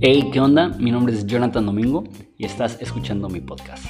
Hey, ¿qué onda? Mi nombre es Jonathan Domingo y estás escuchando mi podcast.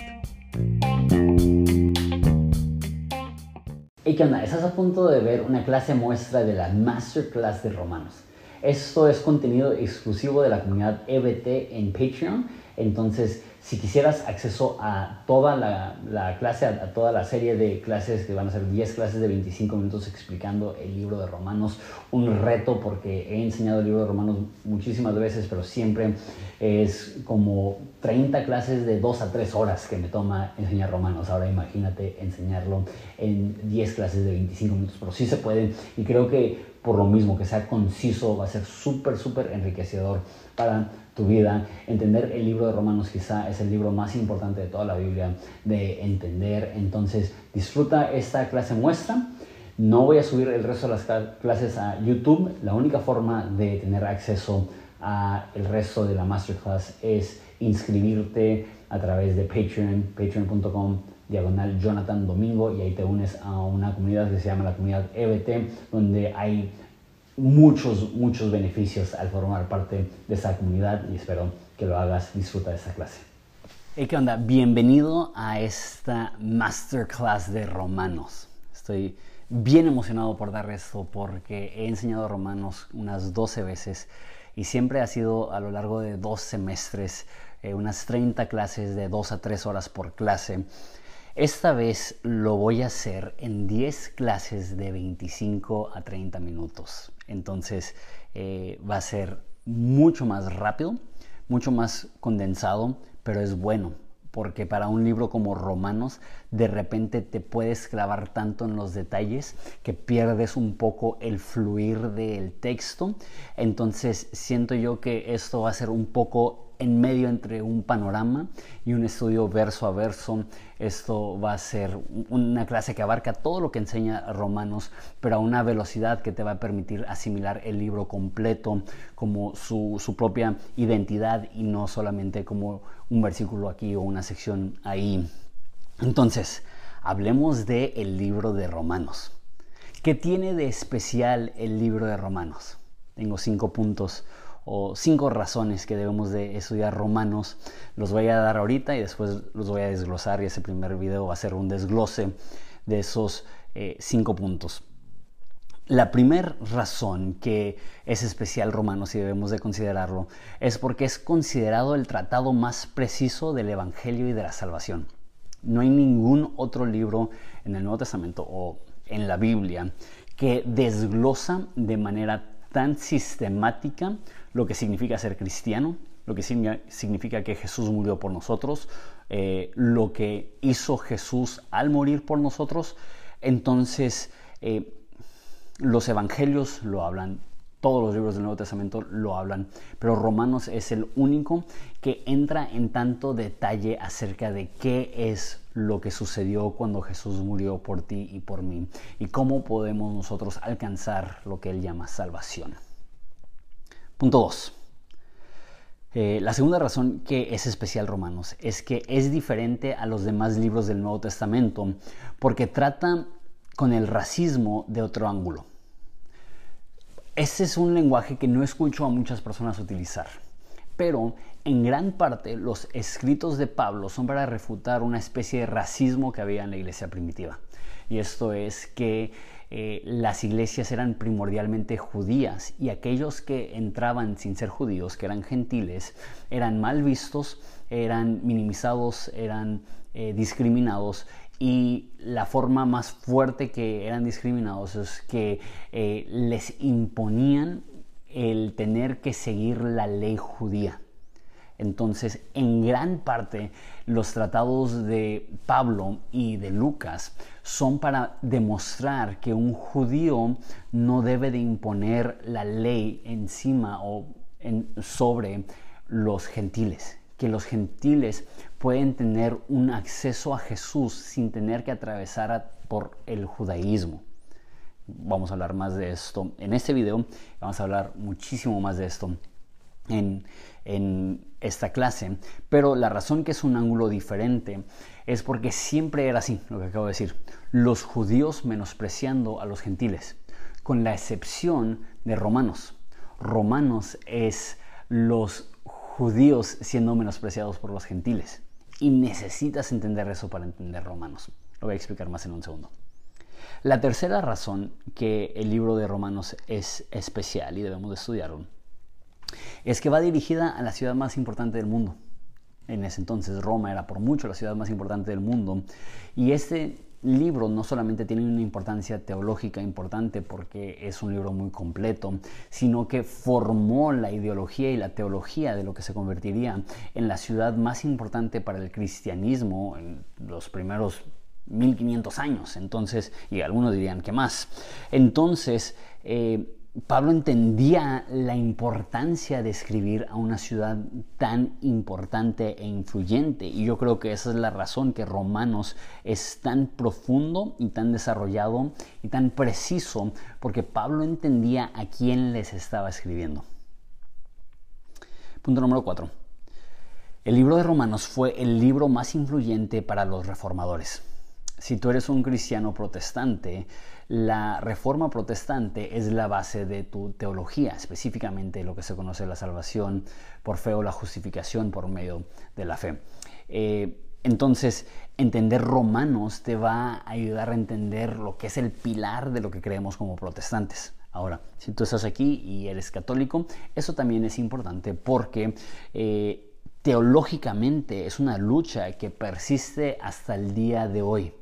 Hey, ¿qué onda? Estás a punto de ver una clase muestra de la Masterclass de Romanos. Esto es contenido exclusivo de la comunidad EBT en Patreon. Entonces, si quisieras acceso a toda la, clase, a, toda la serie de clases, que van a ser 10 clases de 25 minutos explicando el libro de Romanos, un reto porque he enseñado el libro de Romanos muchísimas veces, pero siempre es como 30 clases de 2 a 3 horas que me toma enseñar Romanos. Ahora imagínate enseñarlo en 10 clases de 25 minutos, pero sí se puede y creo que por lo mismo que sea conciso va a ser súper, súper enriquecedor para tu vida. Entender el libro de Romanos quizá es el libro más importante de toda la Biblia de entender. Entonces disfruta esta clase muestra. No voy a subir el resto de las clases a YouTube. La única forma de tener acceso a el resto de la masterclass es inscribirte a través de Patreon, patreon.com diagonal Jonathan Domingo y ahí te unes a una comunidad que se llama la comunidad EBT donde hay muchos, muchos beneficios al formar parte de esa comunidad y espero que lo hagas, disfruta de esa clase. Hey, ¿qué onda? Bienvenido a esta masterclass de romanos. Estoy bien emocionado por dar esto porque he enseñado romanos unas 12 veces y siempre ha sido a lo largo de dos semestres, eh, unas 30 clases de 2 a 3 horas por clase. Esta vez lo voy a hacer en 10 clases de 25 a 30 minutos. Entonces eh, va a ser mucho más rápido, mucho más condensado, pero es bueno porque para un libro como Romanos de repente te puedes clavar tanto en los detalles que pierdes un poco el fluir del texto. Entonces siento yo que esto va a ser un poco en medio entre un panorama y un estudio verso a verso. Esto va a ser una clase que abarca todo lo que enseña Romanos, pero a una velocidad que te va a permitir asimilar el libro completo como su, propia identidad y no solamente como un versículo aquí o una sección ahí. Entonces, hablemos del el libro de Romanos. ¿Qué tiene de especial el libro de Romanos? Tengo cinco puntos o cinco razones que debemos de estudiar romanos. Los voy a dar ahorita y después los voy a desglosar y ese primer video va a ser un desglose de esos eh, cinco puntos. La primera razón que es especial Romanos y debemos de considerarlo es porque es considerado el tratado más preciso del Evangelio y de la salvación. No hay ningún otro libro en el Nuevo Testamento o en la Biblia que desglosa de manera tan sistemática lo que significa ser cristiano, lo que significa que Jesús murió por nosotros, eh, lo que hizo Jesús al morir por nosotros. Entonces, eh, los evangelios lo hablan, todos los libros del Nuevo Testamento lo hablan, pero Romanos es el único que entra en tanto detalle acerca de qué es lo que sucedió cuando Jesús murió por ti y por mí y cómo podemos nosotros alcanzar lo que él llama salvación. Punto 2. Eh, la segunda razón que es especial Romanos es que es diferente a los demás libros del Nuevo Testamento porque trata con el racismo de otro ángulo. Ese es un lenguaje que no escucho a muchas personas utilizar, pero en gran parte los escritos de Pablo son para refutar una especie de racismo que había en la iglesia primitiva. Y esto es que eh, las iglesias eran primordialmente judías y aquellos que entraban sin ser judíos, que eran gentiles, eran mal vistos, eran minimizados, eran eh, discriminados y la forma más fuerte que eran discriminados es que eh, les imponían el tener que seguir la ley judía. Entonces, en gran parte, los tratados de Pablo y de Lucas son para demostrar que un judío no debe de imponer la ley encima o sobre los gentiles, que los gentiles pueden tener un acceso a Jesús sin tener que atravesar por el judaísmo. Vamos a hablar más de esto en este video, vamos a hablar muchísimo más de esto en, en esta clase, pero la razón que es un ángulo diferente es porque siempre era así, lo que acabo de decir, los judíos menospreciando a los gentiles. con la excepción de Romanos. Romanos es los judíos siendo menospreciados por los gentiles. Y necesitas entender eso para entender Romanos. Lo voy a explicar más en un segundo. La tercera razón que el libro de Romanos es especial y debemos de estudiarlo es que va dirigida a la ciudad más importante del mundo. En ese entonces Roma era por mucho la ciudad más importante del mundo y este libro no solamente tiene una importancia teológica importante porque es un libro muy completo, sino que formó la ideología y la teología de lo que se convertiría en la ciudad más importante para el cristianismo en los primeros 1500 años, entonces, y algunos dirían que más. Entonces, eh, Pablo entendía la importancia de escribir a una ciudad tan importante e influyente y yo creo que esa es la razón que Romanos es tan profundo y tan desarrollado y tan preciso porque Pablo entendía a quién les estaba escribiendo. Punto número 4. El libro de Romanos fue el libro más influyente para los reformadores si tú eres un cristiano protestante, la reforma protestante es la base de tu teología, específicamente lo que se conoce la salvación por fe o la justificación por medio de la fe. Eh, entonces, entender romanos te va a ayudar a entender lo que es el pilar de lo que creemos como protestantes. Ahora, si tú estás aquí y eres católico, eso también es importante porque eh, teológicamente es una lucha que persiste hasta el día de hoy.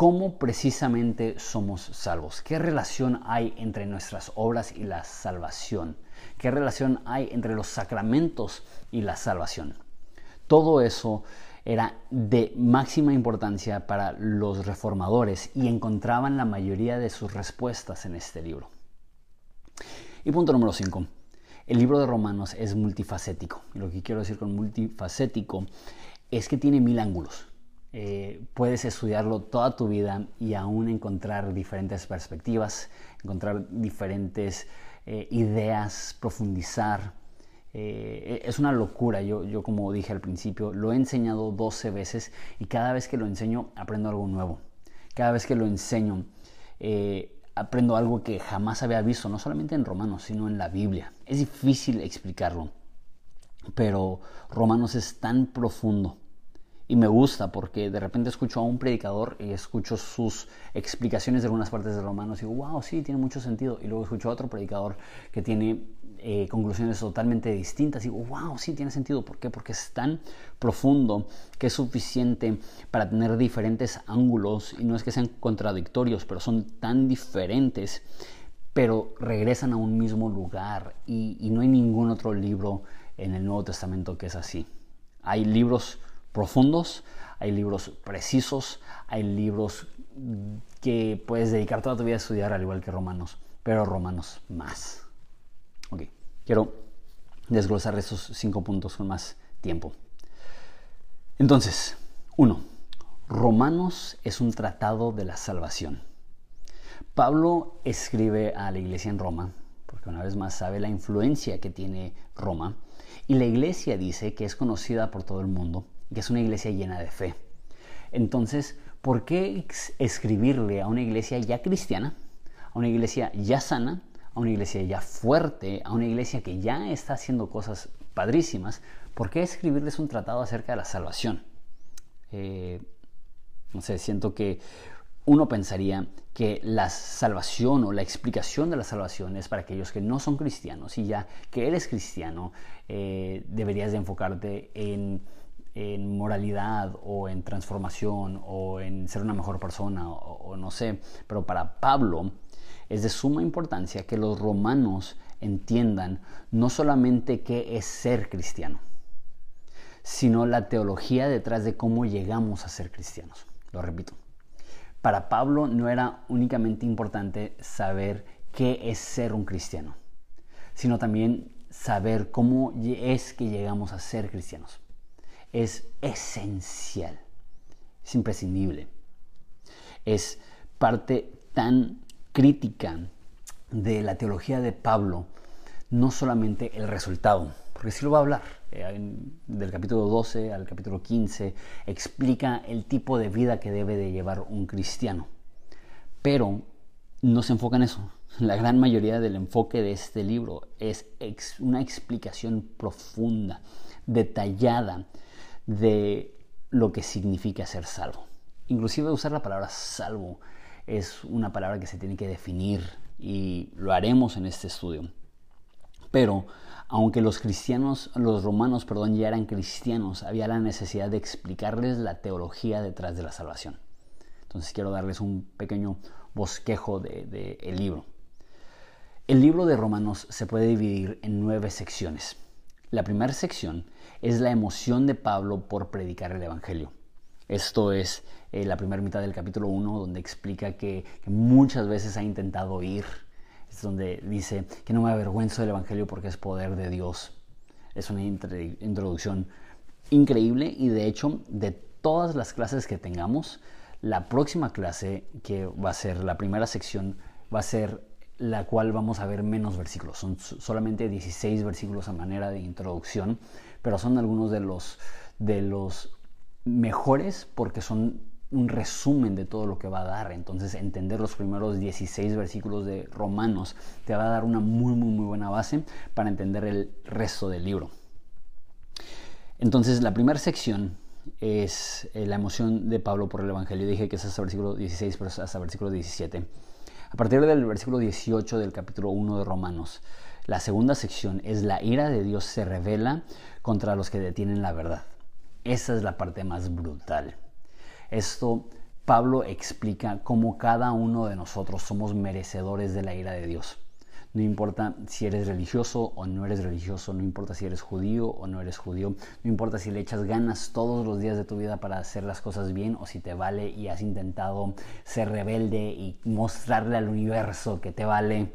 ¿Cómo precisamente somos salvos? ¿Qué relación hay entre nuestras obras y la salvación? ¿Qué relación hay entre los sacramentos y la salvación? Todo eso era de máxima importancia para los reformadores y encontraban la mayoría de sus respuestas en este libro. Y punto número 5. El libro de Romanos es multifacético. Y lo que quiero decir con multifacético es que tiene mil ángulos. Eh, puedes estudiarlo toda tu vida y aún encontrar diferentes perspectivas, encontrar diferentes eh, ideas, profundizar. Eh, es una locura, yo, yo como dije al principio, lo he enseñado 12 veces y cada vez que lo enseño aprendo algo nuevo. Cada vez que lo enseño aprendo algo que jamás había visto, no solamente en Romanos, sino en la Biblia. Es difícil explicarlo, pero Romanos es tan profundo y me gusta porque de repente escucho a un predicador y escucho sus explicaciones de algunas partes de Romanos y digo, wow, sí, tiene mucho sentido. Y luego escucho a otro predicador que tiene eh, conclusiones totalmente distintas y digo, wow, sí, tiene sentido. ¿Por qué? Porque es tan profundo que es suficiente para tener diferentes ángulos y no es que sean contradictorios, pero son tan diferentes, pero regresan a un mismo lugar y, y no hay ningún otro libro en el Nuevo Testamento que es así. Hay libros profundos, hay libros precisos, hay libros que puedes dedicar toda tu vida a estudiar al igual que romanos, pero romanos más. Ok, quiero desglosar esos cinco puntos con más tiempo. Entonces, uno, Romanos es un tratado de la salvación. Pablo escribe a la iglesia en Roma, porque una vez más sabe la influencia que tiene Roma, y la iglesia dice que es conocida por todo el mundo que es una iglesia llena de fe. Entonces, ¿por qué escribirle a una iglesia ya cristiana, a una iglesia ya sana, a una iglesia ya fuerte, a una iglesia que ya está haciendo cosas padrísimas? ¿Por qué escribirles un tratado acerca de la salvación? Eh, no sé, siento que uno pensaría que la salvación o la explicación de la salvación es para aquellos que no son cristianos y ya que eres cristiano eh, deberías de enfocarte en en moralidad o en transformación o en ser una mejor persona o, no sé, pero para Pablo es de suma importancia que los romanos entiendan no solamente qué es ser cristiano, sino la teología detrás de cómo llegamos a ser cristianos. Lo repito. Para Pablo no era únicamente importante saber qué es ser un cristiano, sino también saber cómo es que llegamos a ser cristianos es esencial, es imprescindible. Es parte tan crítica de la teología de Pablo, no solamente el resultado, porque sí lo va a hablar, eh, del capítulo 12 al capítulo 15, explica el tipo de vida que debe de llevar un cristiano, pero no se enfoca en eso. La gran mayoría del enfoque de este libro es una explicación profunda, detallada de lo que significa ser salvo. Inclusive usar la palabra salvo es una palabra que se tiene que definir y lo haremos en este estudio. Pero aunque los cristianos, los romanos, perdón, ya eran cristianos, había la necesidad de explicarles la teología detrás de la salvación. Entonces quiero darles un pequeño bosquejo del de, libro. El libro de Romanos se puede dividir en nueve secciones. La primera sección es la emoción de Pablo por predicar el Evangelio. Esto es eh, la primera mitad del capítulo 1, donde explica que, muchas veces ha intentado ir. Es donde dice que no me avergüenzo del Evangelio porque es poder de Dios. Es una introducción increíble y de hecho de todas las clases que tengamos, la próxima clase, que va a ser la primera sección, va a ser la cual vamos a ver menos versículos. Son solamente 16 versículos a manera de introducción, pero son algunos de los, de los mejores porque son un resumen de todo lo que va a dar. Entonces, entender los primeros 16 versículos de Romanos te va a dar una muy, muy, muy buena base para entender el resto del libro. Entonces, la primera sección es eh, la emoción de Pablo por el Evangelio. Dije que es hasta versículo 16, pero es hasta versículo 17. A partir del versículo 18 del capítulo 1 de Romanos, la segunda sección es la ira de Dios se revela contra los que detienen la verdad. Esa es la parte más brutal. Esto Pablo explica cómo cada uno de nosotros somos merecedores de la ira de Dios. No importa si eres religioso o no eres religioso, no importa si eres judío o no eres judío, no importa si le echas ganas todos los días de tu vida para hacer las cosas bien o si te vale y has intentado ser rebelde y mostrarle al universo que te vale.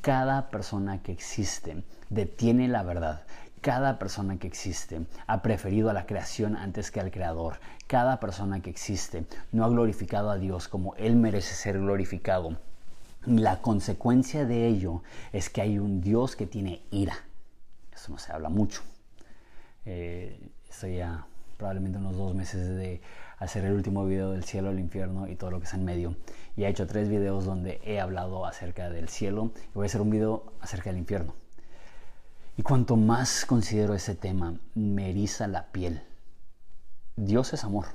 Cada persona que existe detiene la verdad. Cada persona que existe ha preferido a la creación antes que al creador. Cada persona que existe no ha glorificado a Dios como Él merece ser glorificado la consecuencia de ello es que hay un Dios que tiene ira. Eso no se habla mucho. Eh, estoy ya probablemente unos dos meses de hacer el último video del cielo, el infierno y todo lo que está en medio. Y he hecho tres videos donde he hablado acerca del cielo y voy a hacer un video acerca del infierno. Y cuanto más considero ese tema, me eriza la piel. Dios es amor,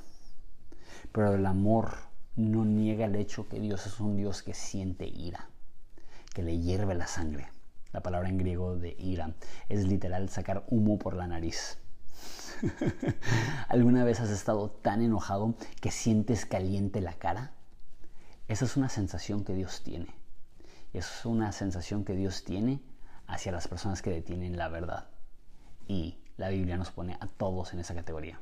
pero el amor no niega el hecho que Dios es un Dios que siente ira, que le hierve la sangre. La palabra en griego de ira es literal sacar humo por la nariz. ¿Alguna vez has estado tan enojado que sientes caliente la cara? Esa es una sensación que Dios tiene. es una sensación que Dios tiene hacia las personas que detienen la verdad. Y la Biblia nos pone a todos en esa categoría.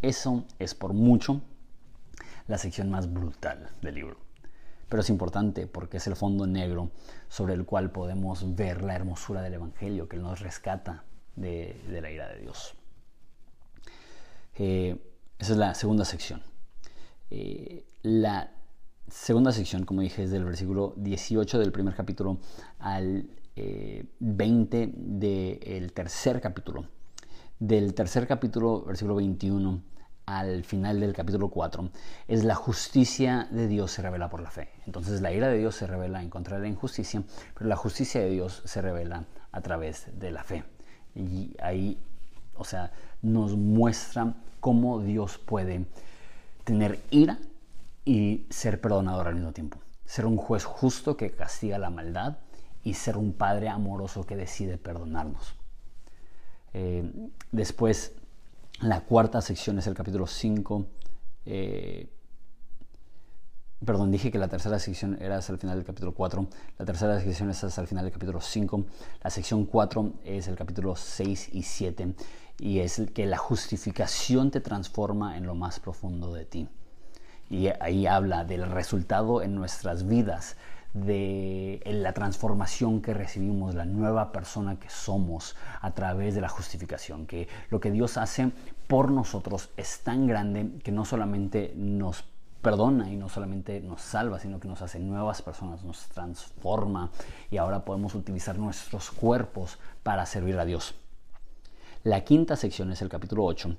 Eso es por mucho la sección más brutal del libro. Pero es importante porque es el fondo negro sobre el cual podemos ver la hermosura del Evangelio que nos rescata de, la ira de Dios. Eh, esa es la segunda sección. Eh, la segunda sección, como dije, es del versículo 18 del primer capítulo al 20 eh, del tercer capítulo. Del tercer capítulo, versículo 21 al final del capítulo 4 es la justicia de Dios se revela por la fe. Entonces la ira de Dios se revela en contra de la injusticia, pero la justicia de Dios se revela a través de la fe. Y ahí, o sea, nos muestra cómo Dios puede tener ira y ser perdonador al mismo tiempo. Ser un juez justo que castiga la maldad y ser un padre amoroso que decide perdonarnos. Eh, después la cuarta sección es el capítulo 5. Eh, perdón, dije que la tercera sección era hasta el final del capítulo 4. La tercera sección es hasta el final del capítulo 5. La sección 4 es el capítulo 6 y 7. Y es que la justificación te transforma en lo más profundo de ti. Y ahí habla del resultado en nuestras vidas de la transformación que recibimos, la nueva persona que somos a través de la justificación, que lo que Dios hace por nosotros es tan grande que no solamente nos perdona y no solamente nos salva, sino que nos hace nuevas personas, nos transforma y ahora podemos utilizar nuestros cuerpos para servir a Dios. La quinta sección es el capítulo 8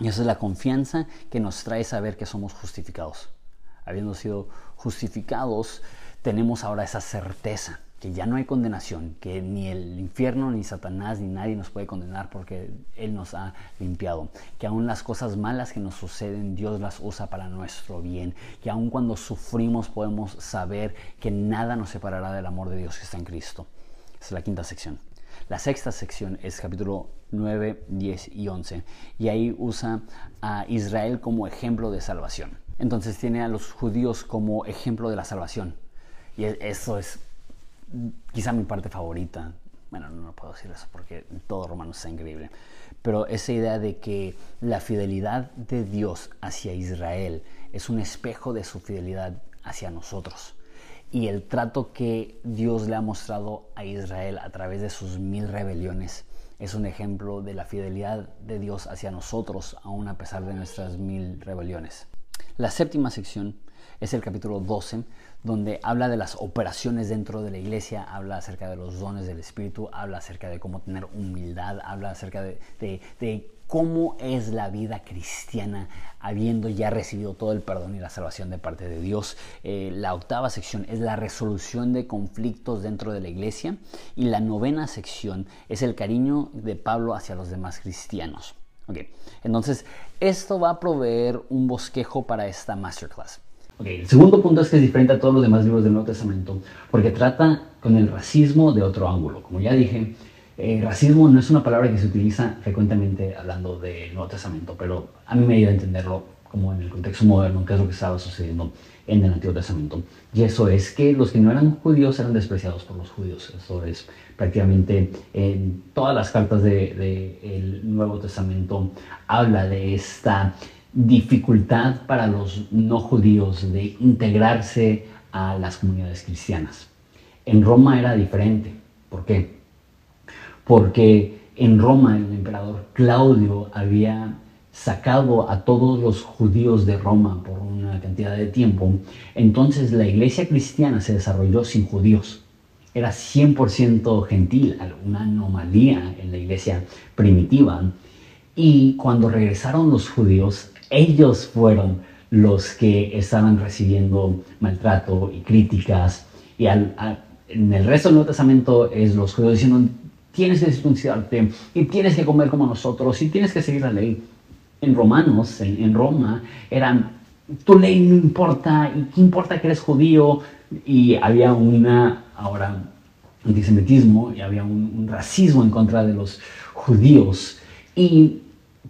y esa es la confianza que nos trae saber que somos justificados. Habiendo sido justificados, tenemos ahora esa certeza que ya no hay condenación, que ni el infierno, ni Satanás, ni nadie nos puede condenar porque Él nos ha limpiado, que aún las cosas malas que nos suceden, Dios las usa para nuestro bien, que aún cuando sufrimos podemos saber que nada nos separará del amor de Dios que está en Cristo. Esa es la quinta sección. La sexta sección es capítulo 9, 10 y 11, y ahí usa a Israel como ejemplo de salvación. Entonces tiene a los judíos como ejemplo de la salvación. Y e, eso es quizá mi parte favorita. Bueno, no, puedo decir eso porque todo romano está increíble. Pero esa idea de que la fidelidad de Dios hacia Israel es un espejo de su fidelidad hacia nosotros. Y el trato que Dios le ha mostrado a Israel a través de sus mil rebeliones es un ejemplo de la fidelidad de Dios hacia nosotros, aún a pesar de nuestras mil rebeliones. La séptima sección es el capítulo 12, donde habla de las operaciones dentro de la iglesia, habla acerca de los dones del Espíritu, habla acerca de cómo tener humildad, habla acerca de, cómo es la vida cristiana habiendo ya recibido todo el perdón y la salvación de parte de Dios. Eh, la octava sección es la resolución de conflictos dentro de la iglesia y la novena sección es el cariño de Pablo hacia los demás cristianos. Entonces, esto va a proveer un bosquejo para esta masterclass. Okay, el segundo punto es que es diferente a todos los demás libros del Nuevo Testamento porque trata con el racismo de otro ángulo. Como ya dije, el racismo no es una palabra que se utiliza frecuentemente hablando del Nuevo Testamento, pero a mí me ayuda a entenderlo como en el contexto moderno, qué es lo que estaba sucediendo en el Antiguo Testamento. Y eso es que los que no eran judíos eran despreciados por los judíos. Eso es prácticamente en todas las cartas del de, Nuevo Testamento habla de esta dificultad para los no judíos de integrarse a las comunidades cristianas. En Roma era diferente. ¿Por qué? Porque en Roma el emperador Claudio había sacado a todos los judíos de Roma por una cantidad de tiempo. Entonces la iglesia cristiana se desarrolló sin judíos. Era 100% gentil, una anomalía en la iglesia primitiva. Y cuando regresaron los judíos, ellos fueron los que estaban recibiendo maltrato y críticas. Y en el resto del Nuevo Testamento es los judíos diciendo, tienes que circuncidarte y tienes que comer como nosotros y tienes que seguir la ley. En Romanos, en, Roma, eran, tu ley no importa, y qué importa que eres judío. Y había una, ahora, antisemitismo y había un, un racismo en contra de los judíos. Y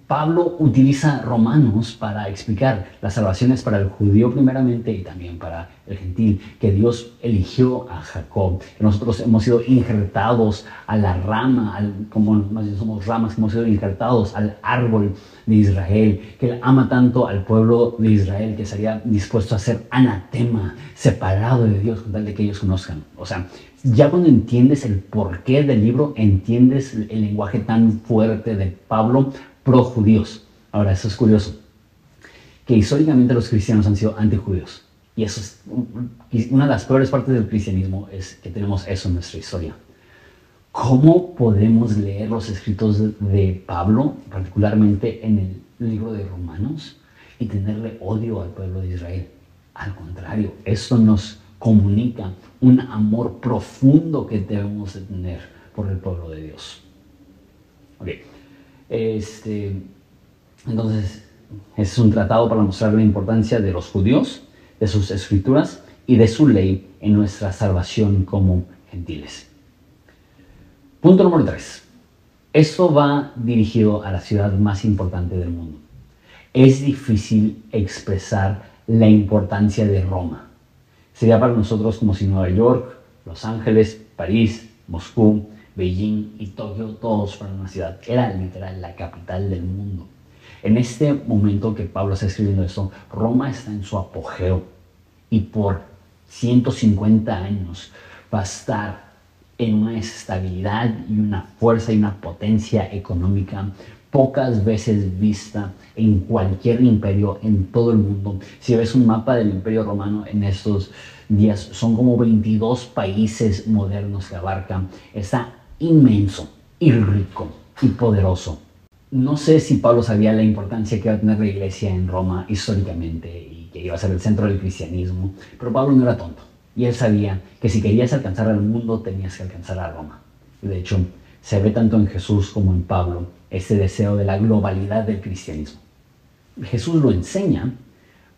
Pablo utiliza Romanos para explicar las salvaciones para el judío primeramente y también para el gentil, que Dios eligió a Jacob, que nosotros hemos sido injertados a la rama, como más bien somos ramas, hemos sido injertados al árbol de Israel, que él ama tanto al pueblo de Israel que estaría dispuesto a ser anatema, separado de Dios con tal de que ellos conozcan. O sea, ya cuando entiendes el porqué del libro, entiendes el lenguaje tan fuerte de Pablo pro-judíos. Ahora, eso es curioso, que históricamente los cristianos han sido antijudíos. Y eso es una de las peores partes del cristianismo, es que tenemos eso en nuestra historia. ¿Cómo podemos leer los escritos de Pablo, particularmente en el libro de Romanos, y tenerle odio al pueblo de Israel? Al contrario, eso nos comunica un amor profundo que debemos de tener por el pueblo de Dios. Okay. Este, entonces, es un tratado para mostrar la importancia de los judíos, de sus escrituras y de su ley en nuestra salvación como gentiles. Punto número 3. Esto va dirigido a la ciudad más importante del mundo. Es difícil expresar la importancia de Roma. Sería para nosotros como si Nueva York, Los Ángeles, París, Moscú, Beijing y Tokio, todos fueron una ciudad. Era literal la capital del mundo. En este momento que Pablo está escribiendo esto, Roma está en su apogeo y por 150 años va a estar en una estabilidad y una fuerza y una potencia económica pocas veces vista en cualquier imperio en todo el mundo. Si ves un mapa del imperio romano en estos días, son como 22 países modernos que abarcan. esa inmenso y rico y poderoso. No sé si Pablo sabía la importancia que iba a tener la iglesia en Roma históricamente y que iba a ser el centro del cristianismo, pero Pablo no era tonto. Y él sabía que si querías alcanzar al mundo tenías que alcanzar a Roma. De hecho, se ve tanto en Jesús como en Pablo ese deseo de la globalidad del cristianismo. Jesús lo enseña,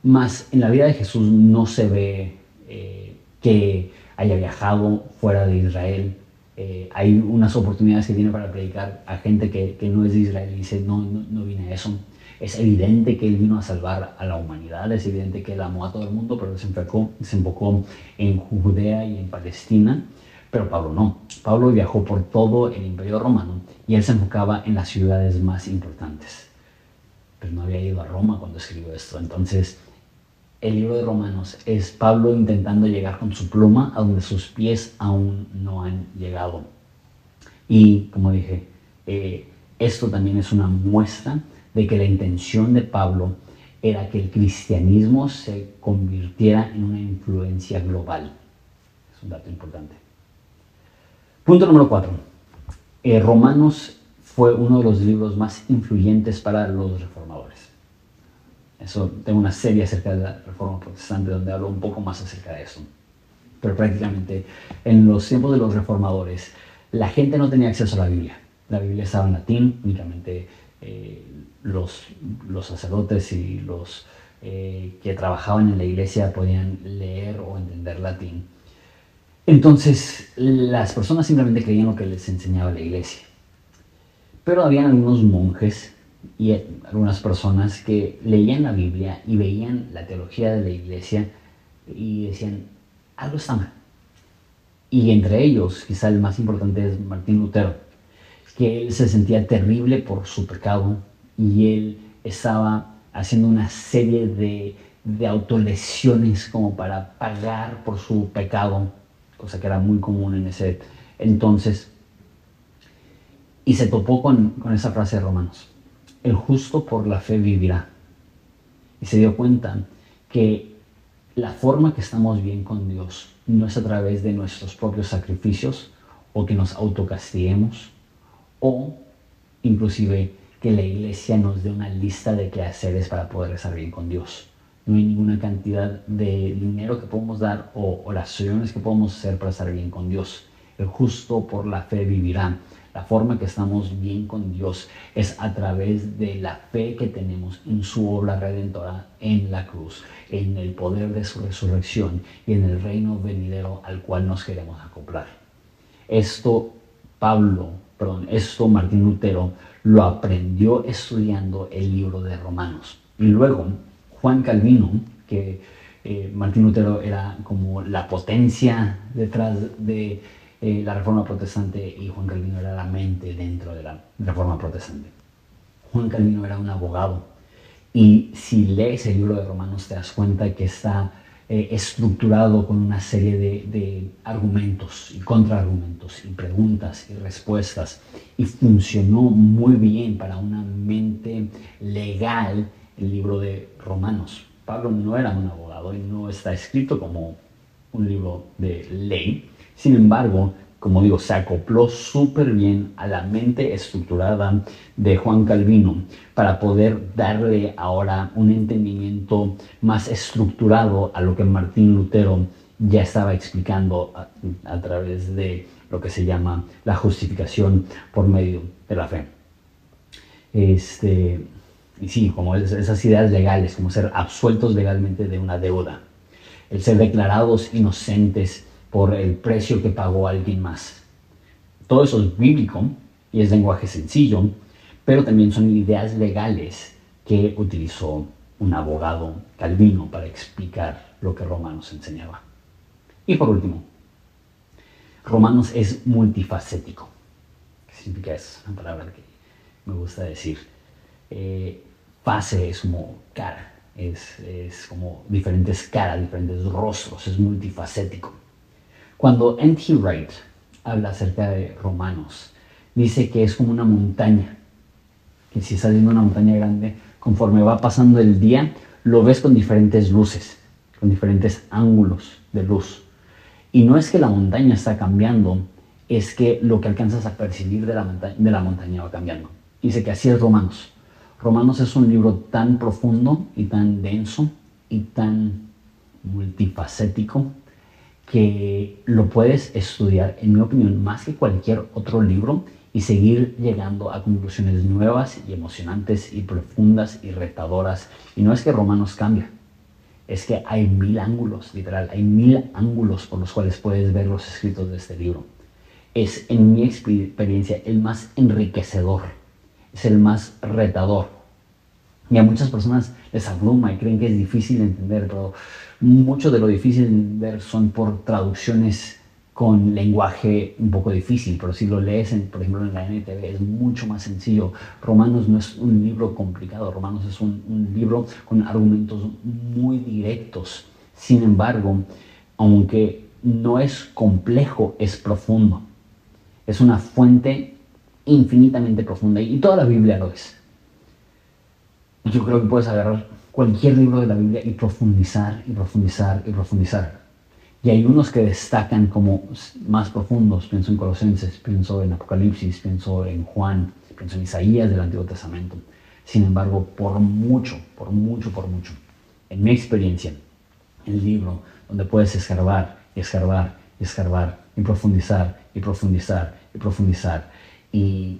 mas en la vida de Jesús no se ve eh, que haya viajado fuera de Israel. Eh, hay unas oportunidades que tiene para predicar a gente que, no es de Israel y dice, no, no, no vine a eso. Es evidente que él vino a salvar a la humanidad, es evidente que él amó a todo el mundo, pero se enfocó, se enfocó en Judea y en Palestina. Pero Pablo no. Pablo viajó por todo el imperio romano y él se enfocaba en las ciudades más importantes. Pero no había ido a Roma cuando escribió esto. Entonces, el libro de Romanos es Pablo intentando llegar con su pluma a donde sus pies aún no han llegado. Y como dije, eh, esto también es una muestra de que la intención de Pablo era que el cristianismo se convirtiera en una influencia global. Es un dato importante. Punto número cuatro. Eh, Romanos fue uno de los libros más influyentes para los reformadores. Eso, tengo una serie acerca de la reforma protestante donde hablo un poco más acerca de eso. Pero prácticamente en los tiempos de los reformadores, la gente no tenía acceso a la Biblia. La Biblia estaba en latín, únicamente eh, los, sacerdotes y los eh, que trabajaban en la iglesia podían leer o entender latín. Entonces las personas simplemente creían lo que les enseñaba la iglesia. Pero habían algunos monjes y algunas personas que leían la Biblia y veían la teología de la iglesia y decían, algo está mal. Y entre ellos, quizá el más importante es Martín Lutero, que él se sentía terrible por su pecado y él estaba haciendo una serie de, de autolesiones como para pagar por su pecado, cosa que era muy común en ese entonces. Y se topó con, con esa frase de Romanos, el justo por la fe vivirá. Y se dio cuenta que la forma que estamos bien con Dios no es a través de nuestros propios sacrificios o que nos autocastiguemos o inclusive que la iglesia nos dé una lista de quehaceres para poder estar bien con Dios. No hay ninguna cantidad de dinero que podemos dar o oraciones que podemos hacer para estar bien con Dios. El justo por la fe vivirá. La forma que estamos bien con Dios es a través de la fe que tenemos en su obra redentora en la cruz, en el poder de su resurrección y en el reino venidero al cual nos queremos acoplar. Esto Pablo, perdón, esto Martín Lutero lo aprendió estudiando el libro de Romanos. Y luego Juan Calvino, que eh, Martín Lutero era como la potencia detrás de eh, la reforma protestante y Juan Calvino era la mente dentro de la reforma protestante. Juan Calvino era un abogado y si lees el libro de Romanos te das cuenta que está eh, estructurado con una serie de, argumentos y contraargumentos y preguntas y respuestas y funcionó muy bien para una mente legal el libro de Romanos. Pablo no era un abogado y no está escrito como un libro de ley, sin embargo, como digo, se acopló súper bien a la mente estructurada de Juan Calvino para poder darle ahora un entendimiento más estructurado a lo que Martín Lutero ya estaba explicando a, través de lo que se llama la justificación por medio de la fe. Este, y sí, como esas ideas legales, como ser absueltos legalmente de una deuda, el ser declarados inocentes por el precio que pagó alguien más. Todo eso es bíblico y es lenguaje sencillo, pero también son ideas legales que utilizó un abogado calvino para explicar lo que Romanos enseñaba. Y por último, Romanos es multifacético. ¿Qué significa eso? Una palabra que me gusta decir. Eh, fase es como cara, es, es como diferentes caras, diferentes rostros, es multifacético. Cuando N.T. Wright habla acerca de Romanos, dice que es como una montaña, que si estás viendo una montaña grande, conforme va pasando el día, lo ves con diferentes luces, con diferentes ángulos de luz. Y no es que la montaña está cambiando, es que lo que alcanzas a percibir de la, montaña, de la montaña va cambiando. Dice que así es Romanos. Romanos es un libro tan profundo y tan denso y tan multifacético que lo puedes estudiar, en mi opinión, más que cualquier otro libro y seguir llegando a conclusiones nuevas y emocionantes y profundas y retadoras. Y no es que Romanos cambie, es que hay mil ángulos, literal, hay mil ángulos por los cuales puedes ver los escritos de este libro. Es, en mi experiencia, el más enriquecedor, es el más retador. Y a muchas personas les abruma y creen que es difícil de entender, pero mucho de lo difícil de entender son por traducciones con lenguaje un poco difícil, pero si lo lees, por ejemplo, en la NTV es mucho más sencillo. Romanos no es un libro complicado, Romanos es un, un libro con argumentos muy directos. Sin embargo, aunque no es complejo, es profundo. Es una fuente infinitamente profunda y toda la Biblia lo es. Yo creo que puedes agarrar cualquier libro de la Biblia y profundizar y profundizar y profundizar. Y hay unos que destacan como más profundos, pienso en Colosenses, pienso en Apocalipsis, pienso en Juan, pienso en Isaías del Antiguo Testamento. Sin embargo, por mucho, por mucho, por mucho, en mi experiencia, el libro donde puedes escarbar escarbar escarbar y profundizar y profundizar y profundizar y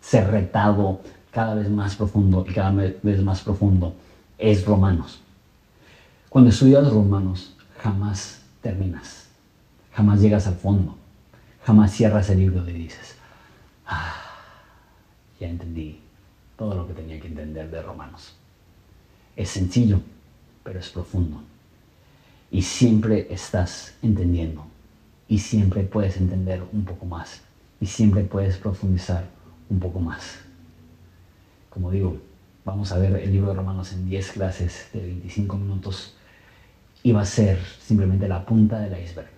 ser retado cada vez más profundo y cada vez más profundo es Romanos. Cuando estudias Romanos, jamás terminas, jamás llegas al fondo, jamás cierras el libro y dices, ah, ya entendí todo lo que tenía que entender de Romanos. Es sencillo, pero es profundo. Y siempre estás entendiendo. Y siempre puedes entender un poco más. Y siempre puedes profundizar un poco más. Como digo, vamos a ver el libro de Romanos en 10 clases de 25 minutos y va a ser simplemente la punta del iceberg,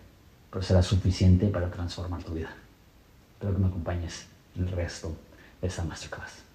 pero será suficiente para transformar tu vida. Espero que me acompañes en el resto de esta masterclass.